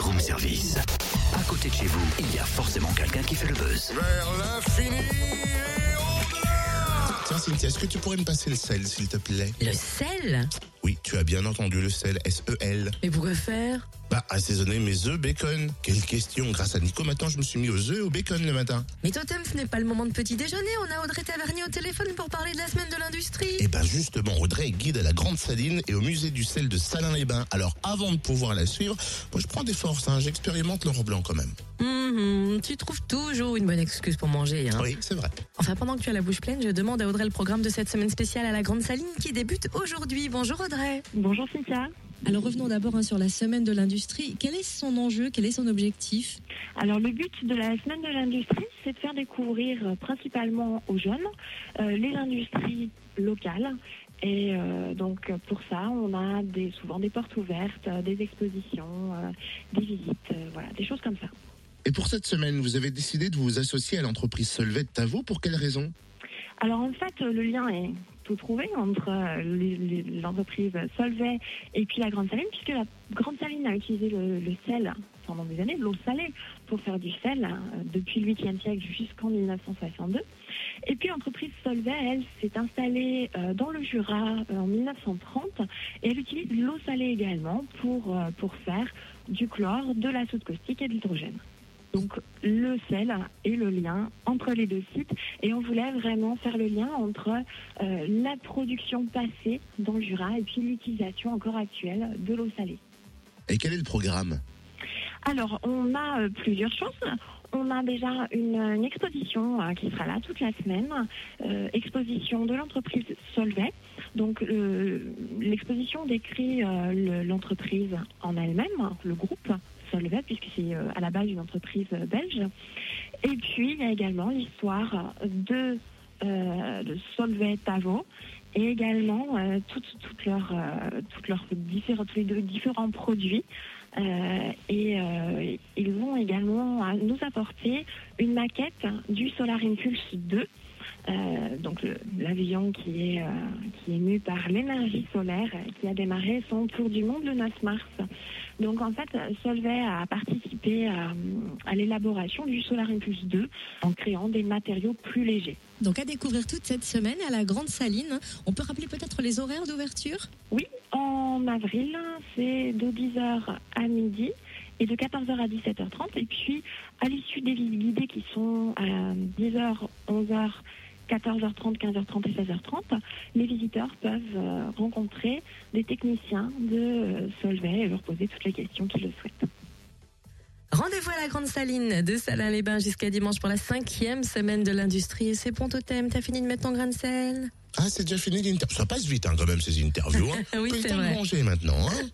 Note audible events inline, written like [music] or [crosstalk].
room service. À côté de chez vous, il y a forcément quelqu'un qui fait le buzz. Vers l'infini et au-delà Tiens Cynthia, est-ce que tu pourrais me passer le sel s'il te plaît? Le sel? Oui, tu as bien entendu le sel, S-E-L. Mais pourquoi faire? Bah, assaisonner mes œufs bacon. Quelle question Grâce à Nico, maintenant je me suis mis aux œufs et au bacon le matin. Mais Totem, ce n'est pas le moment de petit déjeuner. On a Audrey Tavernier au téléphone pour parler de la semaine de l'industrie. Et ben justement, Audrey est guide à la Grande Saline et au musée du sel de Salins-les-Bains. Alors avant de pouvoir la suivre, moi je prends des forces, hein, j'expérimente l'or blanc quand même. Mhm, tu trouves toujours une bonne excuse pour manger. Hein. Oui, c'est vrai. Enfin, pendant que tu as la bouche pleine, je demande à Audrey le programme de cette semaine spéciale à la Grande Saline qui débute aujourd'hui. Bonjour Audrey. Bonjour Cynthia. Alors revenons d'abord hein, sur la semaine de l'industrie. Quel est son enjeu? Quel est son objectif? Alors le but de la semaine de l'industrie, c'est de faire découvrir euh, principalement aux jeunes euh, les industries locales. Et euh, donc pour ça, on a des, souvent des portes ouvertes, des expositions, euh, des visites, euh, voilà, des choses comme ça. Et pour cette semaine, vous avez décidé de vous associer à l'entreprise Solvay de Tavo. Pour quelle raison? Alors en fait, le lien est tout trouvé entre euh, l'entreprise Solvay et puis la Grande Saline, puisque la Grande Saline a utilisé le, sel pendant des années, l'eau salée, pour faire du sel euh, depuis le 8e siècle jusqu'en 1962. Et puis l'entreprise Solvay, elle, s'est installée euh, dans le Jura euh, en 1930 et elle utilise l'eau salée également pour, pour faire du chlore, de la soude caustique et de l'hydrogène. Donc le sel est le lien entre les deux sites et on voulait vraiment faire le lien entre euh, la production passée dans le Jura et puis l'utilisation encore actuelle de l'eau salée. Et quel est le programme? Alors, on a euh, plusieurs choses. On a déjà une, une exposition euh, qui sera là toute la semaine, euh, exposition de l'entreprise Solvay. Donc, l'exposition décrit le- l'entreprise en elle-même, le groupe Solvay, puisque c'est euh, à la base une entreprise euh, belge. Et puis, il y a également l'histoire de, euh, de Solvay et également toutes, leurs, différents, différents produits. Et ils vont également nous apporter une maquette du Solar Impulse 2. Euh, donc l'avion qui est euh, qui est mu par l'énergie solaire euh, qui a démarré son tour du monde le 9 mars. Donc en fait Solvay a participé à, à l'élaboration du Solar Impulse 2 en créant des matériaux plus légers. Donc à découvrir toute cette semaine à la Grande Saline. On peut rappeler peut-être les horaires d'ouverture? Oui, en avril, c'est de 10h à midi et de 14h à 17h30. Et puis, à l'issue des visites guidées qui sont à 10h, 11h, 14h30, 15h30 et 16h30, les visiteurs peuvent euh, rencontrer des techniciens de euh, Solvay et leur poser toutes les questions qu'ils le souhaitent. Rendez-vous à la Grande Saline de Salins-les-Bains jusqu'à dimanche pour la cinquième semaine de l'industrie. Et c'est bon Totem, t'as fini de mettre ton grain de sel? Ah, c'est déjà fini l'interview. Ça passe vite hein, quand même ces interviews. Hein. [laughs] Oui, c'est vrai. manger maintenant. Hein